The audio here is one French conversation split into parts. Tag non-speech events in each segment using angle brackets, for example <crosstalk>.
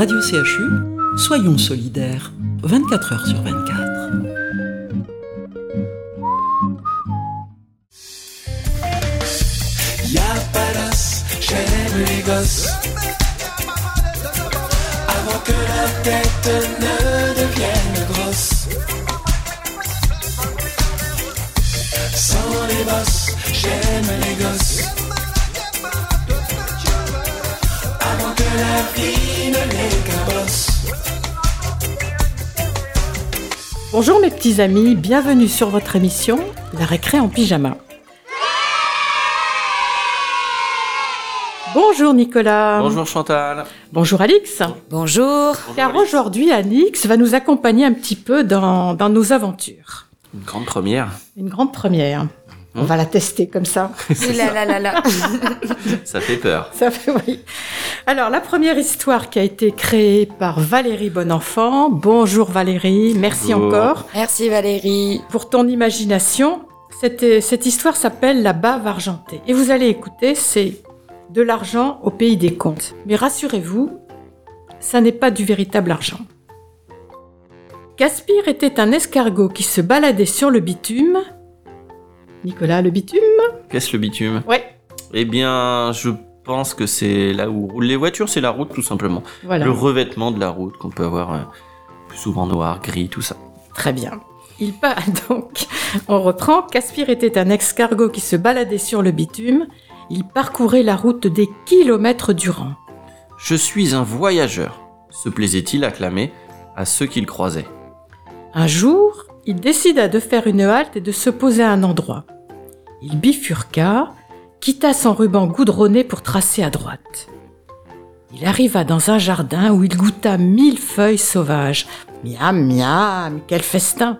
Radio CHU, soyons solidaires, 24 heures sur 24. Y'a pas d'os, j'aime les gosses. Avant que la tête ne devienne grosse. Sans les bosses, j'aime les gosses. Bonjour mes petits amis, bienvenue sur votre émission La récré en pyjama. Bonjour Nicolas. Bonjour Chantal. Bonjour Alix. Bonjour. Car aujourd'hui Alix va nous accompagner un petit peu dans, dans nos aventures. Une grande première. Une grande première. On va la tester comme ça. <laughs> Là là là là. <laughs> Ça fait peur. Ça fait oui. Alors la première histoire qui a été créée par Valérie Bonenfant. Bonjour Valérie, merci Bonjour. encore Merci Valérie. pour ton imagination. Cette, cette histoire s'appelle La bave argentée. Et vous allez écouter, c'est de l'argent au pays des contes. Mais rassurez-vous, ça n'est pas du véritable argent. Caspire était un escargot qui se baladait sur le bitume. Nicolas, le bitume Qu'est-ce le bitume Ouais, Eh bien, je pense que c'est là où roulent les voitures, c'est la route tout simplement. voilà. Le revêtement de la route qu'on peut avoir euh, plus souvent noir, gris, tout ça. Très bien. Il part <laughs> donc. On reprend. Caspire était un escargot qui se baladait sur le bitume. Il parcourait la route des kilomètres durant. Je suis un voyageur, se plaisait-il à clamer à ceux qu'il croisait. Un jour, il décida de faire une halte et de se poser à un endroit. Il bifurqua, quitta son ruban goudronné pour tracer à droite. Il arriva dans un jardin où il goûta mille feuilles sauvages. Miam, miam, quel festin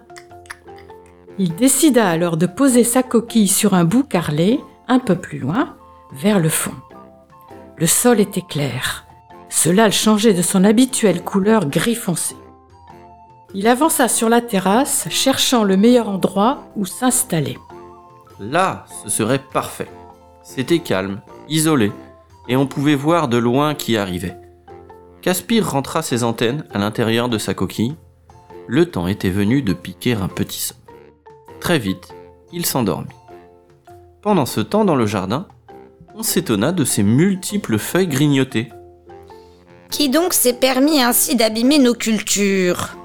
Il décida alors de poser sa coquille sur un bout carrelé, un peu plus loin, vers le fond. Le sol était clair. Cela le changeait de son habituelle couleur gris foncé. Il avança sur la terrasse, cherchant le meilleur endroit où s'installer. Là, ce serait parfait. C'était calme, isolé, et on pouvait voir de loin qui arrivait. Caspire rentra ses antennes à l'intérieur de sa coquille. Le temps était venu de piquer un petit son. Très vite, il s'endormit. Pendant ce temps, dans le jardin, on s'étonna de ces multiples feuilles grignotées. Qui donc s'est permis ainsi d'abîmer nos cultures?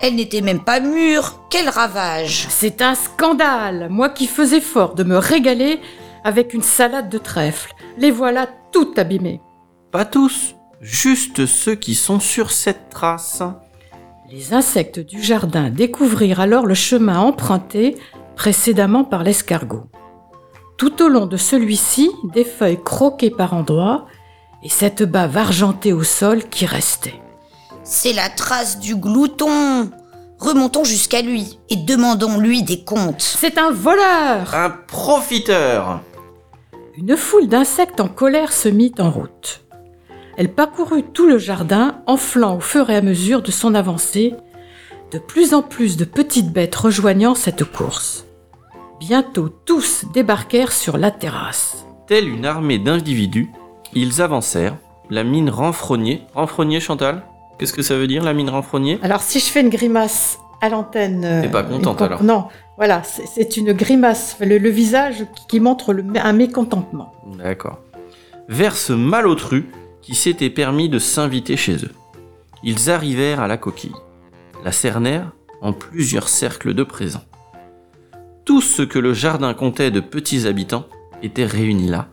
Elle n'était même pas mûre. Quel ravage C'est un scandale Moi qui faisais fort de me régaler avec une salade de trèfle. Les voilà tout abîmées. Pas tous, juste ceux qui sont sur cette trace. Les insectes du jardin découvrirent alors le chemin emprunté précédemment par l'escargot. Tout au long de celui-ci, des feuilles croquées par endroits et cette bave argentée au sol qui restait. C'est la trace du glouton. Remontons jusqu'à lui et demandons-lui des comptes. C'est un voleur Un profiteur Une foule d'insectes en colère se mit en route. Elle parcourut tout le jardin, enflant au fur et à mesure de son avancée, de plus en plus de petites bêtes rejoignant cette course. Bientôt tous débarquèrent sur la terrasse. Telle une armée d'individus, ils avancèrent, la mine renfrognée. Renfrognée, Chantal? Qu'est-ce que ça veut dire, la mine renfrognée? Alors si je fais une grimace à l'antenne... euh, T'es pas contente, alors? Non, voilà, c'est- une grimace, le, le visage qui, qui montre le- un mécontentement. D'accord. Vers ce malotru qui s'était permis de s'inviter chez eux. Ils arrivèrent à la coquille, la cernèrent en plusieurs cercles de présents. Tout ce que le jardin comptait de petits habitants était réuni là,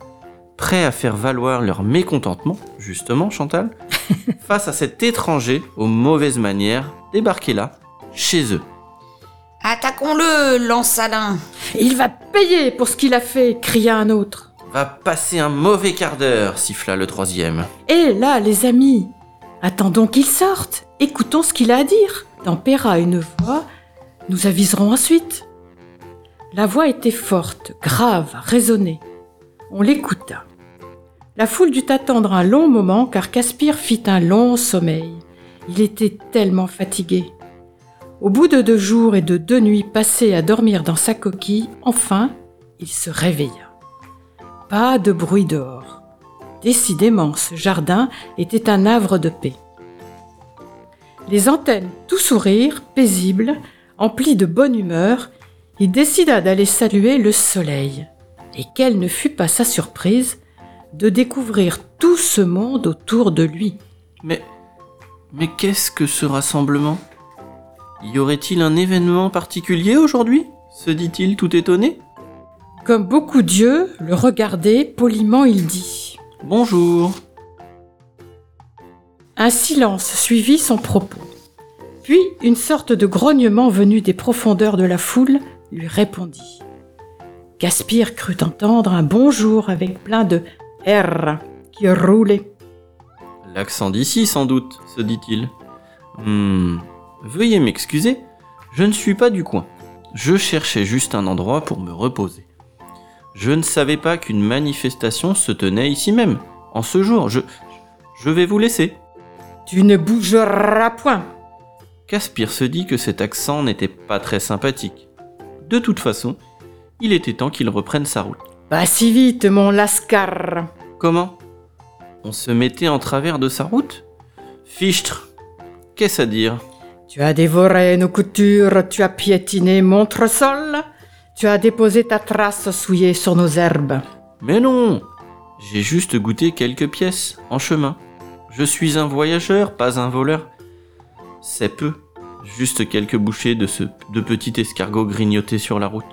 prêts à faire valoir leur mécontentement, justement, Chantal, <laughs> face à cet étranger aux mauvaises manières débarqué là, chez eux. Attaquons-le, Lansalin. Il va payer pour ce qu'il a fait, cria un autre. Va passer un mauvais quart d'heure, siffla le troisième. Et là, les amis, attendons qu'il sorte. Écoutons ce qu'il a à dire. Tempéra une voix. Nous aviserons ensuite. La voix était forte, grave, raisonnée. On l'écouta. La foule dut attendre un long moment car Caspire fit un long sommeil. Il était tellement fatigué. Au bout de deux jours et de deux nuits passées à dormir dans sa coquille, enfin, il se réveilla. Pas de bruit dehors. Décidément, ce jardin était un havre de paix. Les antennes tout sourire, paisible, empli de bonne humeur, il décida d'aller saluer le soleil. Et quelle ne fut pas sa surprise de découvrir tout ce monde autour de lui. Mais. Mais qu'est-ce que ce rassemblement? Y aurait-il un événement particulier aujourd'hui? Se dit-il tout étonné? Comme beaucoup d'yeux le regardaient, poliment il dit Bonjour. Un silence suivit son propos. Puis une sorte de grognement venu des profondeurs de la foule lui répondit. Gaspire crut entendre un bonjour avec plein de R qui roulait. L'accent d'ici, sans doute, se dit-il. Hmm. Veuillez m'excuser, je ne suis pas du coin. Je cherchais juste un endroit pour me reposer. Je ne savais pas qu'une manifestation se tenait ici même, en ce jour. Je, je vais vous laisser. Tu ne bougeras point. Caspire se dit que cet accent n'était pas très sympathique. De toute façon, il était temps qu'il reprenne sa route. Pas si vite, mon lascar. Comment? On se mettait en travers de sa route? Fichtre Qu'est-ce à dire? Tu as dévoré nos coutures, tu as piétiné mon sol, tu as déposé ta trace souillée sur nos herbes. Mais non J'ai juste goûté quelques pièces, en chemin. Je suis un voyageur, pas un voleur. C'est peu. Juste quelques bouchées de ce de petit escargot grignoté sur la route.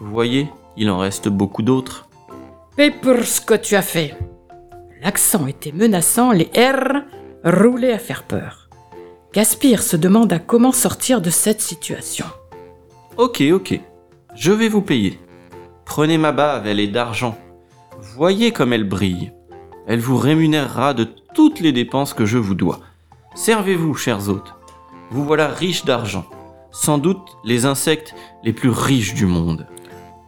Vous voyez, il en reste beaucoup d'autres. Paie pour ce que tu as fait. L'accent était menaçant, les R roulaient à faire peur. Gaspire se demanda comment sortir de cette situation. Ok, ok. Je vais vous payer. Prenez ma bave, elle est d'argent. Voyez comme elle brille. Elle vous rémunérera de toutes les dépenses que je vous dois. Servez-vous, chers hôtes. Vous voilà riches d'argent. Sans doute les insectes les plus riches du monde.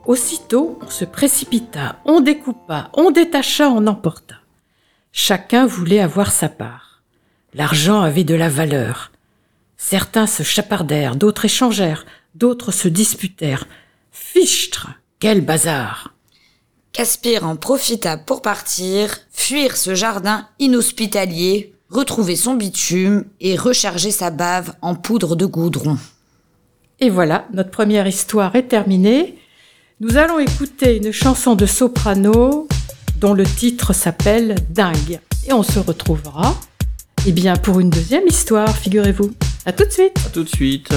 Aussitôt, on se précipita, on découpa, on détacha, on emporta. Chacun voulait avoir sa part. L'argent avait de la valeur. Certains se chapardèrent, d'autres échangèrent, d'autres se disputèrent. Fichtre Quel bazar Caspire en profita pour partir, fuir ce jardin inhospitalier, retrouver son bitume et recharger sa bave en poudre de goudron. Et voilà, notre première histoire est terminée. Nous allons écouter une chanson de soprano dont le titre s'appelle Dingue. Et on se retrouvera, eh bien, pour une deuxième histoire, figurez-vous. À tout de suite A tout de suite.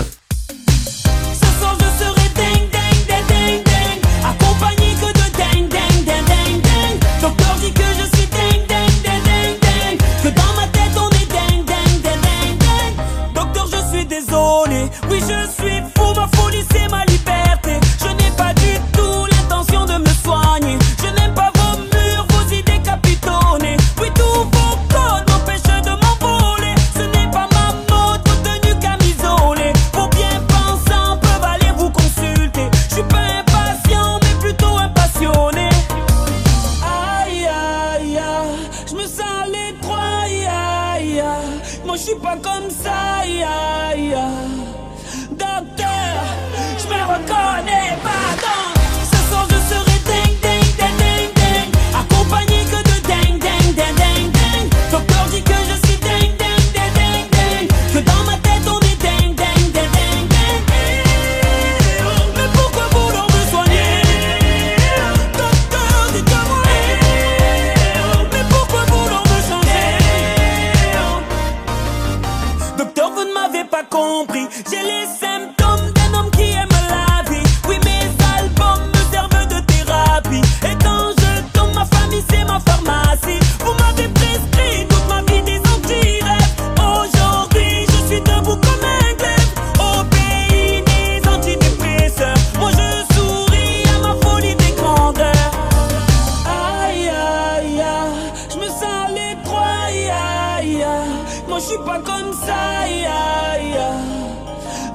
Moi je suis pas comme ça.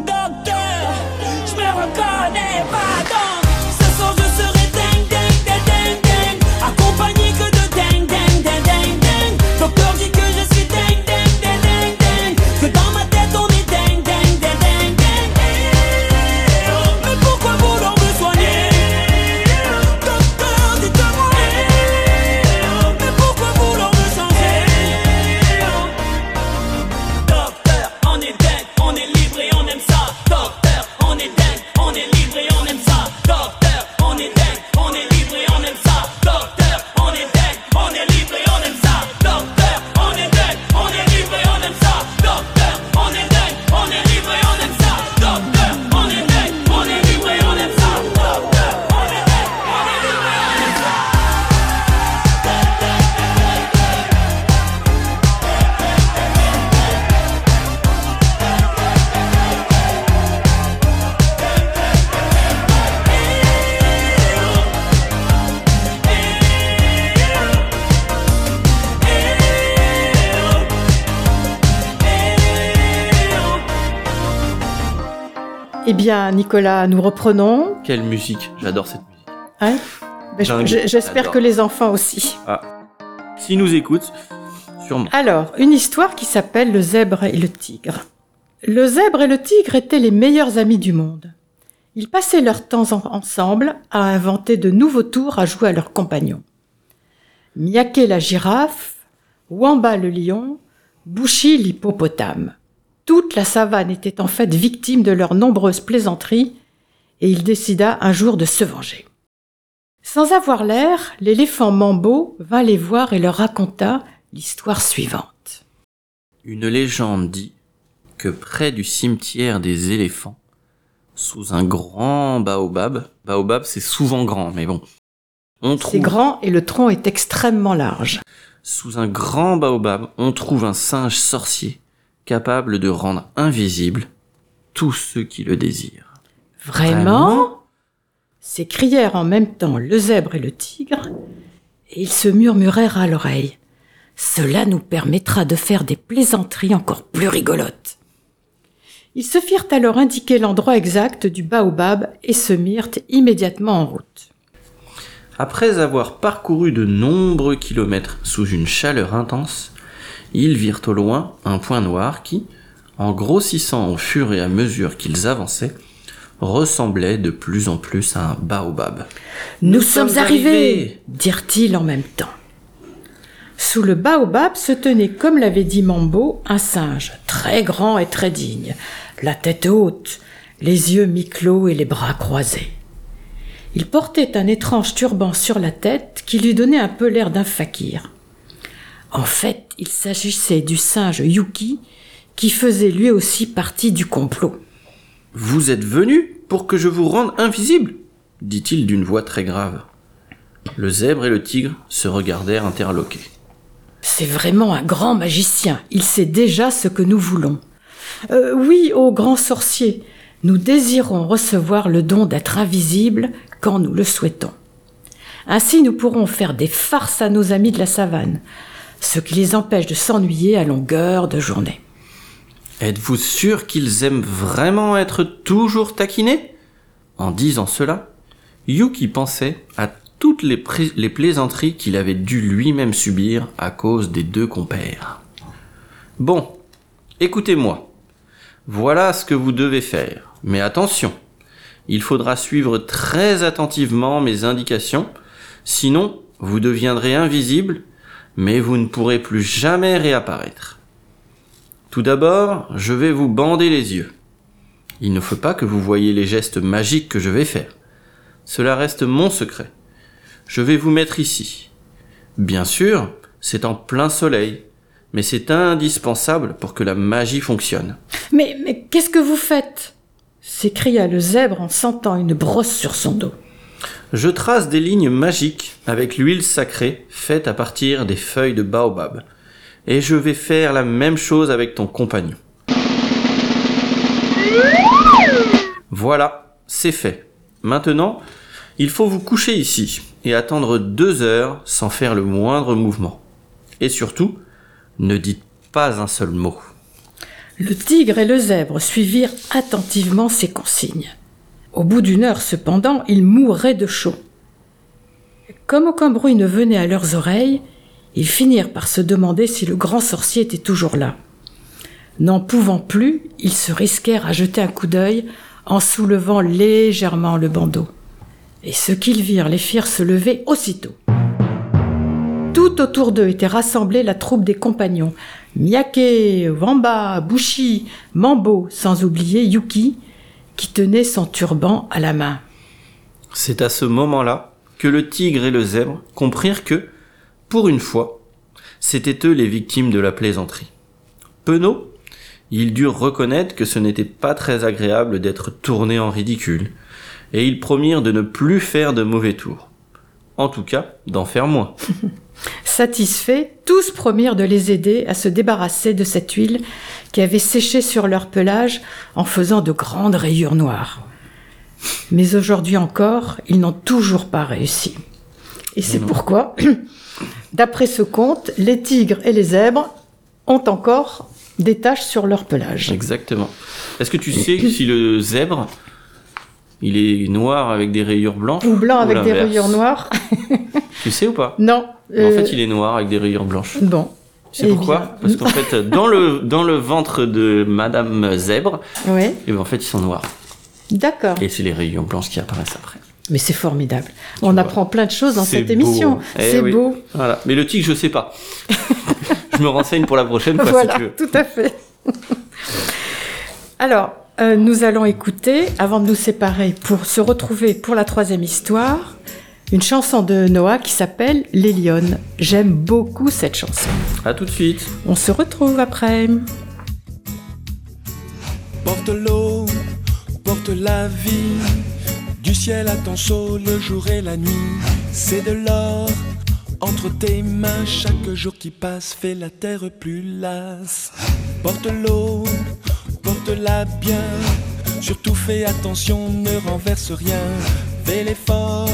Docteur, je me reconnais pas bien, Nicolas, nous reprenons. Quelle musique, j'adore cette musique. Hein? Ben, J'espère que les enfants aussi. S'ils nous écoutent, sûrement. Alors, une histoire qui s'appelle Le zèbre et le tigre. Le zèbre et le tigre étaient les meilleurs amis du monde. Ils passaient leur temps en- ensemble à inventer de nouveaux tours à jouer à leurs compagnons. Miaké la girafe, Wamba le lion, Bouchi l'hippopotame. Toute la savane était en fait victime de leurs nombreuses plaisanteries et il décida un jour de se venger. Sans avoir l'air, l'éléphant Mambo vint les voir et leur raconta l'histoire suivante. Une légende dit que près du cimetière des éléphants, sous un grand baobab, baobab c'est souvent grand, mais bon, on C'est trouve, grand et le tronc est extrêmement large. sous un grand baobab, on trouve un singe sorcier capable de rendre invisible tous ceux qui le désirent. Vraiment? S'écrièrent en même temps le zèbre et le tigre, et ils se murmurèrent à l'oreille. Cela nous permettra de faire des plaisanteries encore plus rigolotes. Ils se firent alors indiquer l'endroit exact du baobab et se mirent immédiatement en route. Après avoir parcouru de nombreux kilomètres sous une chaleur intense, ils virent au loin un point noir qui, en grossissant au fur et à mesure qu'ils avançaient, ressemblait de plus en plus à un baobab. Nous, sommes arrivés, arrivés dirent-ils en même temps. Sous le baobab se tenait, comme l'avait dit Mambo, un singe, très grand et très digne, la tête haute, les yeux mi-clos et les bras croisés. Il portait un étrange turban sur la tête qui lui donnait un peu l'air d'un fakir. En fait, il s'agissait du singe Yuki, qui faisait lui aussi partie du complot. Vous êtes venu pour que je vous rende invisible dit-il d'une voix très grave. Le zèbre et le tigre se regardèrent interloqués. C'est vraiment un grand magicien. Il sait déjà ce que nous voulons. Euh, oui, ô grand sorcier, nous désirons recevoir le don d'être invisible quand nous le souhaitons. Ainsi, nous pourrons faire des farces à nos amis de la savane, ce qui les empêche de s'ennuyer à longueur de journée. Êtes-vous sûr qu'ils aiment vraiment être toujours taquinés? En disant cela, Yuki pensait à toutes les, plaisanteries qu'il avait dû lui-même subir à cause des deux compères. Bon, écoutez-moi. Voilà ce que vous devez faire. Mais attention, il faudra suivre très attentivement mes indications, sinon vous deviendrez invisible, mais vous ne pourrez plus jamais réapparaître. Tout d'abord, je vais vous bander les yeux. Il ne faut pas que vous voyiez les gestes magiques que je vais faire. Cela reste mon secret. Je vais vous mettre ici. Bien sûr, c'est en plein soleil, mais c'est indispensable pour que la magie fonctionne. Mais, mais qu'est-ce que vous faites? s'écria le zèbre en sentant une brosse sur son dos. Je trace des lignes magiques avec l'huile sacrée faite à partir des feuilles de baobab. Et je vais faire la même chose avec ton compagnon. Voilà, c'est fait. Maintenant, il faut vous coucher ici et attendre deux heures sans faire le moindre mouvement. Et surtout, ne dites pas un seul mot. Le tigre et le zèbre suivirent attentivement ces consignes. Au bout d'une heure cependant, ils mouraient de chaud. Comme aucun bruit ne venait à leurs oreilles, ils finirent par se demander si le grand sorcier était toujours là. N'en pouvant plus, ils se risquèrent à jeter un coup d'œil en soulevant légèrement le bandeau. Et ce qu'ils virent les firent se lever aussitôt. Tout autour d'eux était rassemblée la troupe des compagnons, Miyake, Wamba, Bushi, Mambo, sans oublier Yuki, qui tenait son turban à la main. C'est à ce moment-là que le tigre et le zèbre comprirent que, pour une fois, c'étaient eux les victimes de la plaisanterie. Penauds, ils durent reconnaître que ce n'était pas très agréable d'être tournés en ridicule, et ils promirent de ne plus faire de mauvais tours. En tout cas, d'en faire moins. <laughs> Satisfaits, tous promirent de les aider à se débarrasser de cette huile qui avait séché sur leur pelage en faisant de grandes rayures noires. Mais aujourd'hui encore, ils n'ont toujours pas réussi. Et c'est pourquoi, <clears throat> d'après ce conte, les tigres et les zèbres ont encore des taches sur leur pelage. Exactement. Est-ce que tu sais si le zèbre, il est noir avec des rayures blanches Ou blanc avec des rayures noires <laughs> Tu sais ou pas? Non. En euh, fait, il est noir avec des rayures blanches. Bon. C'est Eh pourquoi? bien. Parce qu'en <laughs> fait, dans le, dans le ventre de Madame Zèbre, Oui, et ben en fait, ils sont noirs. d'accord. Et c'est les rayures blanches qui apparaissent après. Mais c'est formidable. On vois. apprend plein de choses dans cette beau. émission. Eh c'est oui. beau. Voilà. Mais le tic, je sais pas. <laughs> je me renseigne pour la prochaine fois voilà, si tu veux. tout à fait. Alors, euh, nous allons écouter, avant de nous séparer, pour se retrouver pour la troisième histoire, une chanson de Noah qui s'appelle Les Lionnes. J'aime beaucoup cette chanson. À tout de suite. On se retrouve après. Porte l'eau, porte la vie. Du ciel à ton chaud, le jour et la nuit. C'est de l'or entre tes mains. Chaque jour qui passe fait la terre plus lasse. Porte l'eau, porte-la bien. Surtout fais attention, ne renverse rien. Fais l'effort,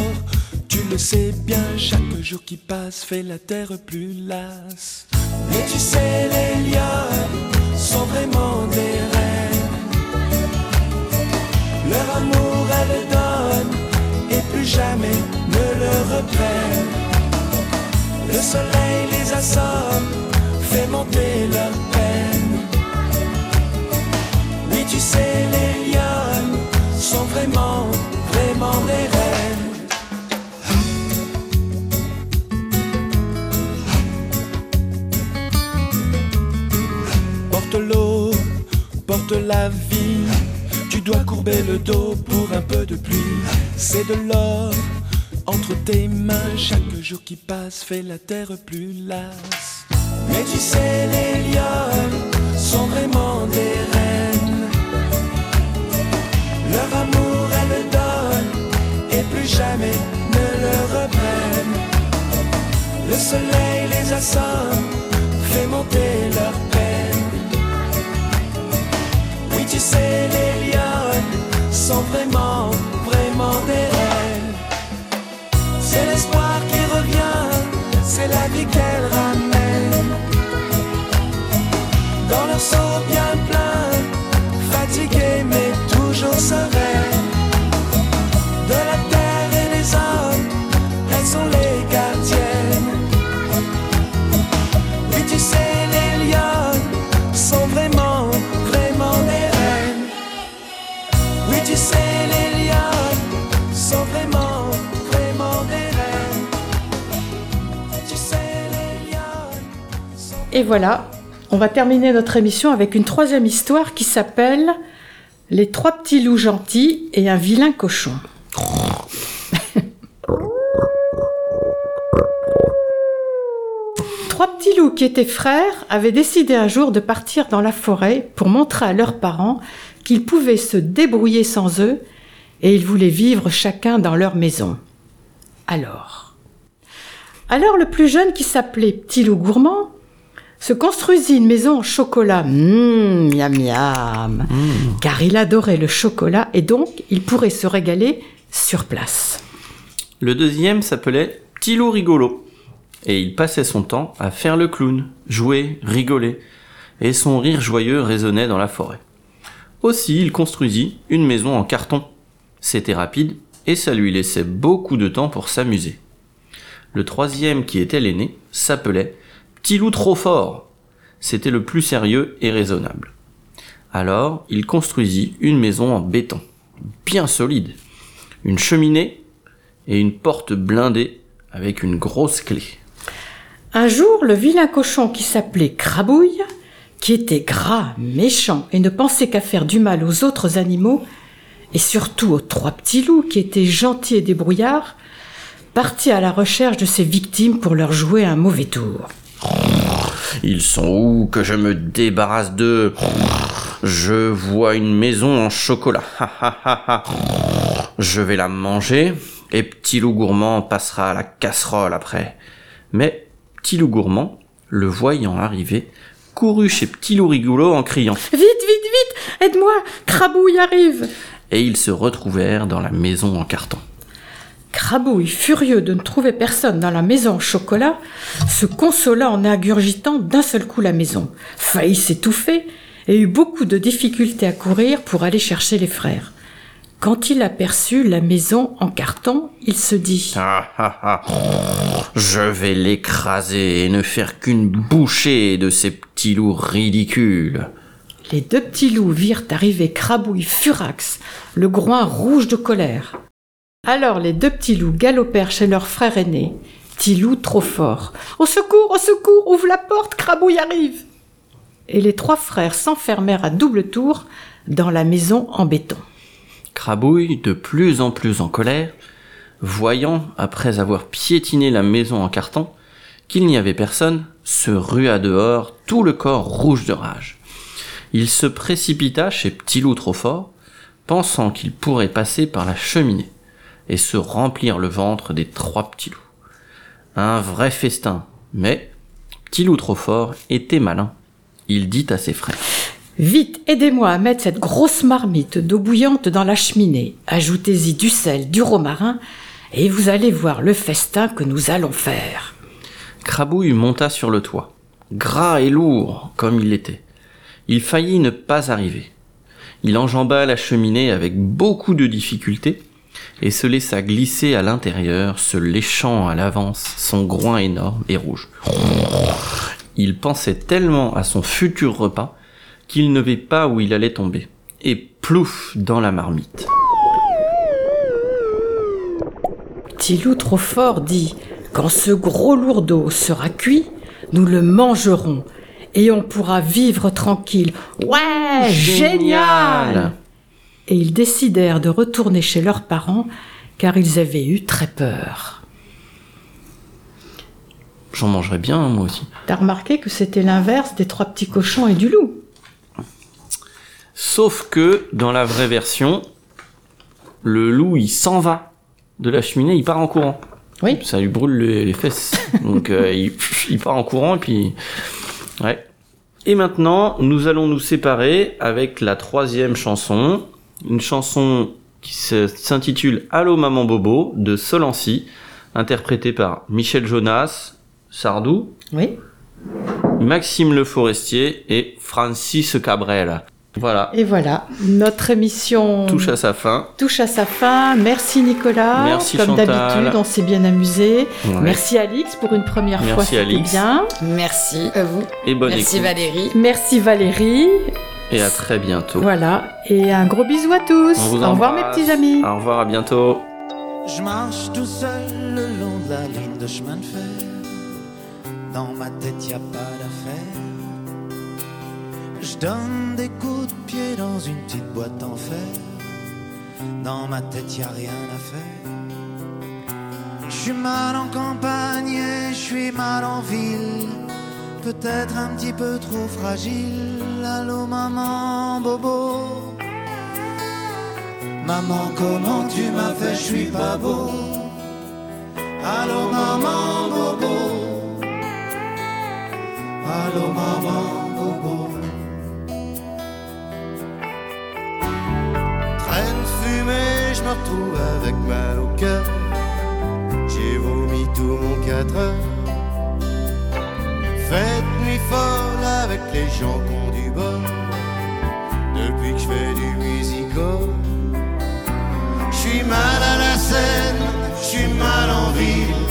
tu le sais bien. Chaque jour qui passe fait la terre plus lasse. Mais tu sais, les lions sont vraiment des reines. Leur amour, elles donnent et plus jamais ne le reprennent. Le soleil les assomme, fait monter leur tu sais, les lions sont vraiment, vraiment des reines. Porte l'eau, porte la vie. Tu dois courber le dos pour un peu de pluie. C'est de l'or entre tes mains. Chaque jour qui passe fait la terre plus lasse. Mais tu sais, les lions sont vraiment des reines. Leur amour, elles le donnent et plus jamais ne le reprennent. Le soleil les assomme, fait monter leur peine. Oui, tu sais, les lions sont vraiment, vraiment des reines. C'est l'espoir qui revient, c'est la vie qu'elles ramènent. Dans leur seau bien plein, fatiguées et des hommes, elles sont les gardiennes. Oui, tu sais, les lions sont vraiment, vraiment des reines. Oui, tu sais, les lions sont vraiment, vraiment des sont Et voilà, on va terminer notre émission avec une troisième histoire qui s'appelle Les trois petits loups gentils et un vilain cochon. Trois petits loups qui étaient frères avaient décidé un jour de partir dans la forêt pour montrer à leurs parents qu'ils pouvaient se débrouiller sans eux et ils voulaient vivre chacun dans leur maison. Alors, alors le plus jeune qui s'appelait Petit Loup Gourmand se construisit une maison en chocolat. Mmh, miam miam. Car il adorait le chocolat et donc il pourrait se régaler sur place. Le deuxième s'appelait loup rigolo. Et il passait son temps à faire le clown, jouer, rigoler. Et son rire joyeux résonnait dans la forêt. Aussi, il construisit une maison en carton. C'était rapide et ça lui laissait beaucoup de temps pour s'amuser. Le troisième, qui était l'aîné, s'appelait Petit loup trop fort. C'était le plus sérieux et raisonnable. Alors, il construisit une maison en béton, bien solide, une cheminée et une porte blindée avec une grosse clé. Un jour, le vilain cochon qui s'appelait Crabouille, qui était gras, méchant et ne pensait qu'à faire du mal aux autres animaux, et surtout aux trois petits loups qui étaient gentils et débrouillards, partit à la recherche de ses victimes pour leur jouer un mauvais tour. Ils sont où que je me débarrasse d'eux Je vois une maison en chocolat. Je vais la manger et Petit Loup Gourmand passera à la casserole après. Mais Petit Loup Gourmand, le voyant arriver, courut chez Petit Loup Rigolo en criant. Vite, vite, vite Aide-moi Crabouille arrive Et ils se retrouvèrent dans la maison en carton. Crabouille, furieux de ne trouver personne dans la maison au chocolat, se consola en ingurgitant d'un seul coup la maison, faillit s'étouffer et eut beaucoup de difficultés à courir pour aller chercher les frères. Quand il aperçut la maison en carton, il se dit Ah ah ah. Je vais l'écraser et ne faire qu'une bouchée de ces petits loups ridicules. Les deux petits loups virent arriver Crabouille furax, le groin rouge de colère. Alors les deux petits loups galopèrent chez leur frère aîné, Tilou trop fort. Au secours, au secours, ouvre la porte, Crabouille arrive. Et les trois frères s'enfermèrent à double tour dans la maison en béton. Crabouille, de plus en plus en colère, voyant, après avoir piétiné la maison en carton, qu'il n'y avait personne, se rua dehors, tout le corps rouge de rage. Il se précipita chez Petit Loup trop fort, pensant qu'il pourrait passer par la cheminée et se remplir le ventre des trois petits loups. Un vrai festin, mais Petit Loup trop fort était malin. Il dit à ses frères. Vite, aidez-moi à mettre cette grosse marmite d'eau bouillante dans la cheminée. Ajoutez-y du sel, du romarin, et vous allez voir le festin que nous allons faire. Crabouille monta sur le toit, gras et lourd comme il l'était. Il faillit ne pas arriver. Il enjamba la cheminée avec beaucoup de difficulté et se laissa glisser à l'intérieur, se léchant à l'avance son groin énorme et rouge. Il pensait tellement à son futur repas qu'il ne vit pas où il allait tomber. Et plouf dans la marmite. Petit loup trop fort dit Quand ce gros lourdeau sera cuit, nous le mangerons et on pourra vivre tranquille. Ouais, génial Et ils décidèrent de retourner chez leurs parents car ils avaient eu très peur. J'en mangerais bien, hein, moi aussi. T'as remarqué que c'était l'inverse des trois petits cochons et du loup Sauf que, dans la vraie version, le loup, il s'en va de la cheminée, il part en courant. Oui. Ça lui brûle les, les fesses. Donc, euh, il, il part en courant, et puis... Ouais. Et maintenant, nous allons nous séparer avec la troisième chanson. Une chanson qui s'intitule Allô Maman Bobo de Solancy, interprétée par Michel Jonas, Sardou, Oui. Maxime Le Forestier et Francis Cabrel. Voilà, Et voilà, notre émission touche à sa fin. touche à sa fin. Merci Nicolas. Merci Comme d'habitude, on s'est bien amusé. Ouais. Merci Alix pour une première Merci, fois, c'était Alix. bien. Merci à vous. Et bonne Merci écoute. Valérie. Merci Valérie. Et à très bientôt. Voilà, et un gros bisou à tous. On vous Au revoir mes petits amis. Au revoir, à bientôt. Je marche tout seul le long de la ligne de chemin de fer. Dans ma tête, y a pas d'affaire. Je donne des coups de pied dans une petite boîte en fer. Dans ma tête, y a rien à faire. Je suis mal en campagne et je suis mal en ville. Peut-être un petit peu trop fragile. Allô, maman, bobo. Maman, comment tu m'as fait, je suis pas beau. Allô, maman, bobo. Allô, maman, bobo. Traîne fumée, je me retrouve avec mal au cœur. J'ai vomi tout mon 4 heures. Fête nuit folle avec les gens qui ont du bol. Depuis que je fais du musical. Je suis mal à la scène, je suis mal en ville.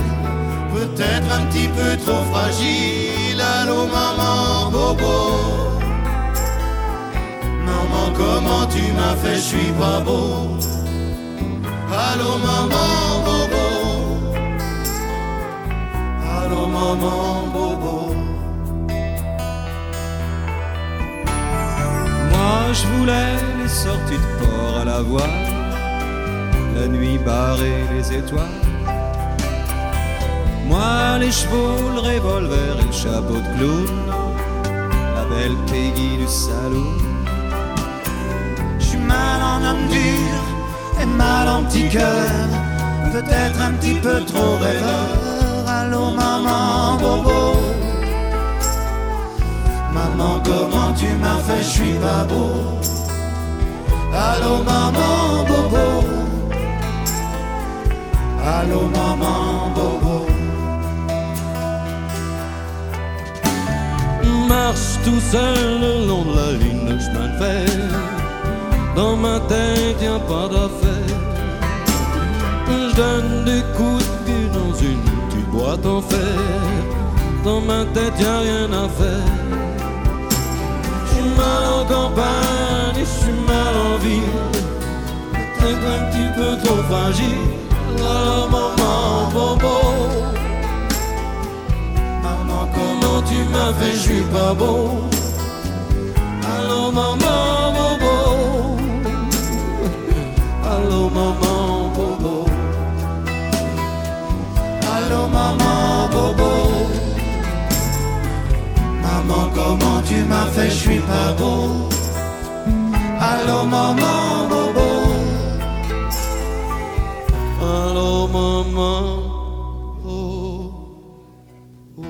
Peut-être un petit peu trop fragile. Allô maman, bobo. Maman, comment tu m'as fait, je suis pas beau. Allô maman, bobo. Allô maman, bobo. Je voulais les sorties de port à la voile, la nuit barrée les étoiles. Moi les chevaux, le revolver et le chapeau de clown, la belle Peggy du salon. Je suis mal en homme dur et mal en petit cœur. Peut-être un petit peu trop rêveur. Allô maman, bobo. Maman, comment tu m'as fait, je suis pas beau. Allô maman, bobo. Allô maman bobo Marche tout seul le long de la ligne de chemin de fer. Dans ma tête, y a pas d'affaire. Je donne des coups de pied dans une petite boîte en fer. Dans ma tête, y a rien à faire. Mal en campagne, je suis mal en ville. Peut-être un petit peu trop fragile. Alors maman, bobo. Maman, comment tu m'as fait, je suis pas beau. Allô maman, bobo. Allô maman, bobo. Allô maman bobo Maman comment tu m'as fait, je suis pas beau. Allô maman bobo. Allô maman. Oh, oh.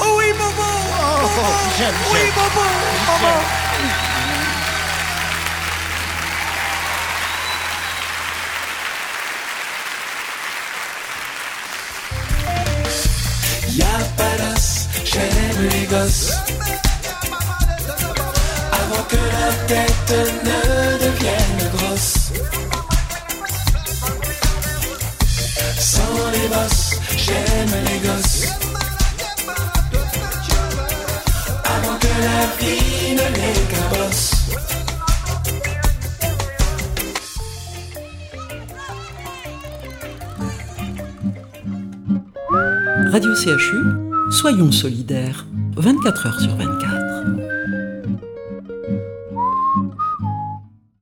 Oh oui maman Oui maman maman Avant que la tête ne devienne grosse. Sans les bosses, j'aime les gosses. Avant que la vie ne les cabosse. Radio CHU, soyons solidaires, 24 heures sur 24.